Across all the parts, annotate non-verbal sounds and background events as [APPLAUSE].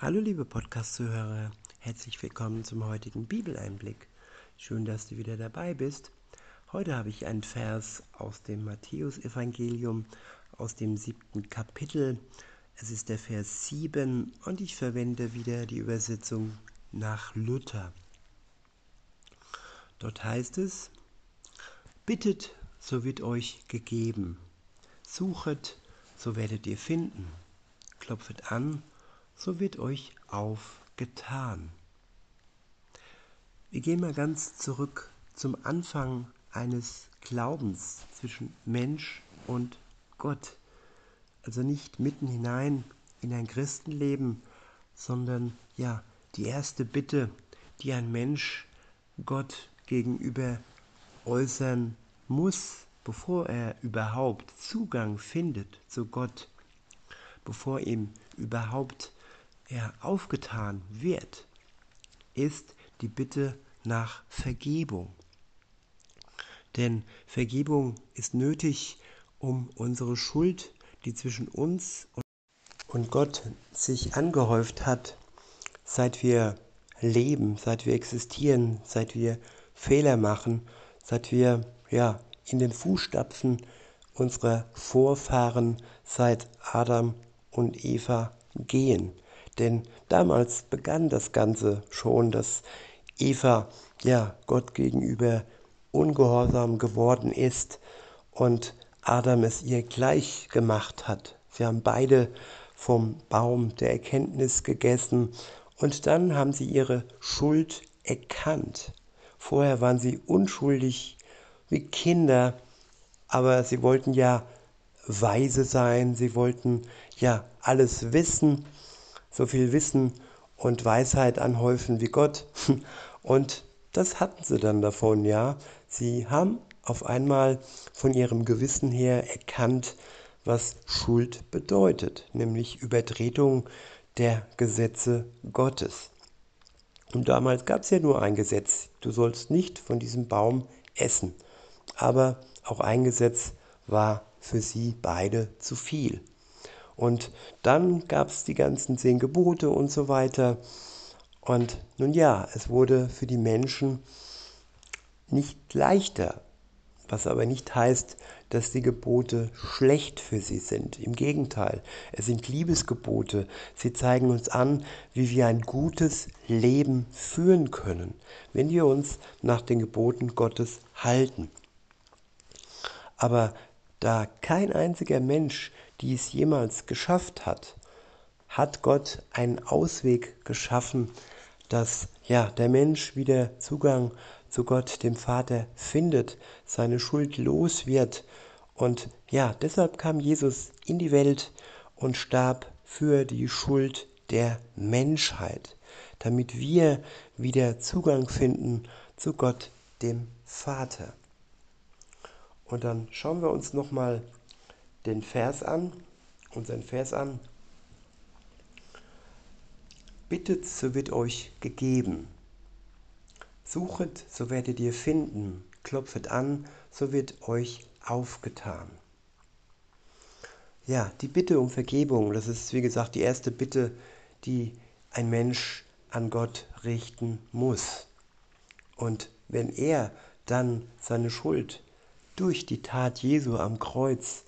Hallo liebe Podcast-Zuhörer, herzlich willkommen zum heutigen Bibeleinblick. Schön, dass du wieder dabei bist. Heute habe ich einen Vers aus dem Matthäusevangelium, aus dem siebten Kapitel. Es ist der Vers 7 und ich verwende wieder die Übersetzung nach Luther. Dort heißt es, Bittet, so wird euch gegeben. Suchet, so werdet ihr finden. Klopfet an, so wird euch aufgetan. Wir gehen mal ganz zurück zum Anfang eines Glaubens zwischen Mensch und Gott. Also nicht mitten hinein in ein Christenleben, sondern ja, die erste Bitte, die ein Mensch Gott gegenüber äußern muss, bevor er überhaupt Zugang findet zu Gott, bevor ihm überhaupt er aufgetan wird, ist die Bitte nach Vergebung. Denn Vergebung ist nötig, um unsere Schuld, die zwischen uns und Gott sich angehäuft hat, seit wir leben, seit wir existieren, seit wir Fehler machen, seit wir ja in den Fußstapfen unserer Vorfahren seit Adam und Eva gehen. Denn damals begann das Ganze schon, dass Eva ja Gott gegenüber ungehorsam geworden ist und Adam es ihr gleich gemacht hat. Sie haben beide vom Baum der Erkenntnis gegessen und dann haben sie ihre Schuld erkannt. Vorher waren sie unschuldig wie Kinder, aber sie wollten ja weise sein, sie wollten ja alles wissen so viel Wissen und Weisheit anhäufen wie Gott. [LAUGHS] Und das hatten sie dann davon, ja. Sie haben auf einmal von ihrem Gewissen her erkannt, was Schuld bedeutet, nämlich Übertretung der Gesetze Gottes. Und damals gab es ja nur ein Gesetz, du sollst nicht von diesem Baum essen. Aber auch ein Gesetz war für sie beide zu viel. Und dann gab es die ganzen zehn Gebote und so weiter. Und nun ja, es wurde für die Menschen nicht leichter, was aber nicht heißt, dass die Gebote schlecht für sie sind. Im Gegenteil, es sind Liebesgebote. Sie zeigen uns an, wie wir ein gutes Leben führen können, wenn wir uns nach den Geboten Gottes halten. Aber da kein einziger Mensch dies jemals geschafft hat, hat Gott einen Ausweg geschaffen, dass ja der Mensch wieder Zugang zu Gott, dem Vater, findet, seine Schuld los wird. Und ja, deshalb kam Jesus in die Welt und starb für die Schuld der Menschheit, damit wir wieder Zugang finden zu Gott, dem Vater. Und dann schauen wir uns nochmal den Vers an, unseren Vers an. Bittet, so wird euch gegeben. Suchet, so werdet ihr finden. Klopfet an, so wird euch aufgetan. Ja, die Bitte um Vergebung, das ist wie gesagt die erste Bitte, die ein Mensch an Gott richten muss. Und wenn er dann seine Schuld durch die Tat Jesu am Kreuz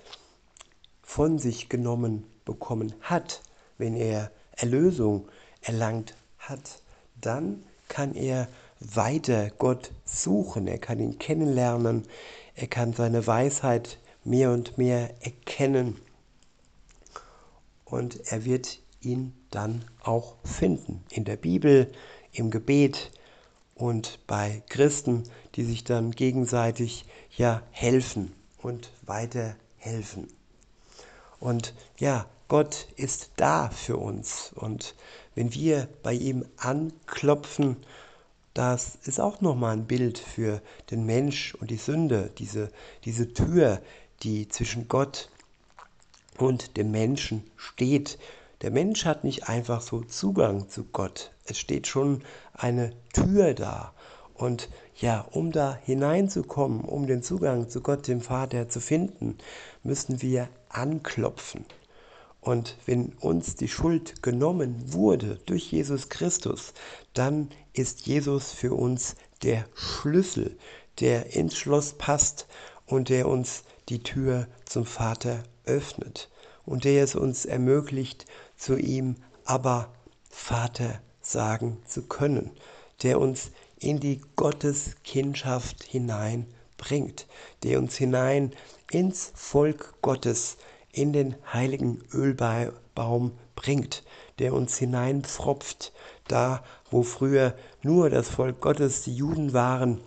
von sich genommen bekommen hat, wenn er Erlösung erlangt hat, dann kann er weiter Gott suchen, er kann ihn kennenlernen, er kann seine Weisheit mehr und mehr erkennen. Und er wird ihn dann auch finden in der Bibel, im Gebet und bei Christen, die sich dann gegenseitig ja helfen und weiterhelfen. Und ja, Gott ist da für uns. Und wenn wir bei ihm anklopfen, das ist auch nochmal ein Bild für den Mensch und die Sünde, diese, diese Tür, die zwischen Gott und dem Menschen steht. Der Mensch hat nicht einfach so Zugang zu Gott. Es steht schon eine Tür da. Und ja, um da hineinzukommen, um den Zugang zu Gott, dem Vater, zu finden, müssen wir anklopfen. Und wenn uns die Schuld genommen wurde durch Jesus Christus, dann ist Jesus für uns der Schlüssel, der ins Schloss passt und der uns die Tür zum Vater öffnet und der es uns ermöglicht, zu ihm aber Vater sagen zu können, der uns in die Gotteskindschaft hineinbringt, der uns hinein ins Volk Gottes, in den heiligen Ölbaum bringt, der uns hineinpfropft, da wo früher nur das Volk Gottes die Juden waren,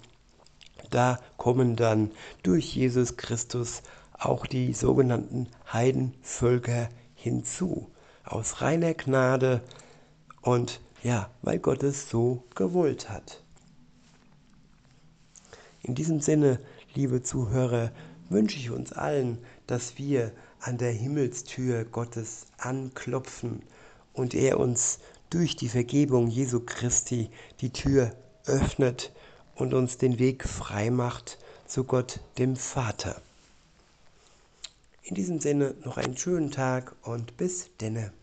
da kommen dann durch Jesus Christus auch die sogenannten Heidenvölker hinzu, aus reiner Gnade und ja, weil Gott es so gewollt hat. In diesem Sinne, liebe Zuhörer, wünsche ich uns allen, dass wir an der Himmelstür Gottes anklopfen und er uns durch die Vergebung Jesu Christi die Tür öffnet und uns den Weg frei macht zu Gott dem Vater. In diesem Sinne noch einen schönen Tag und bis denne.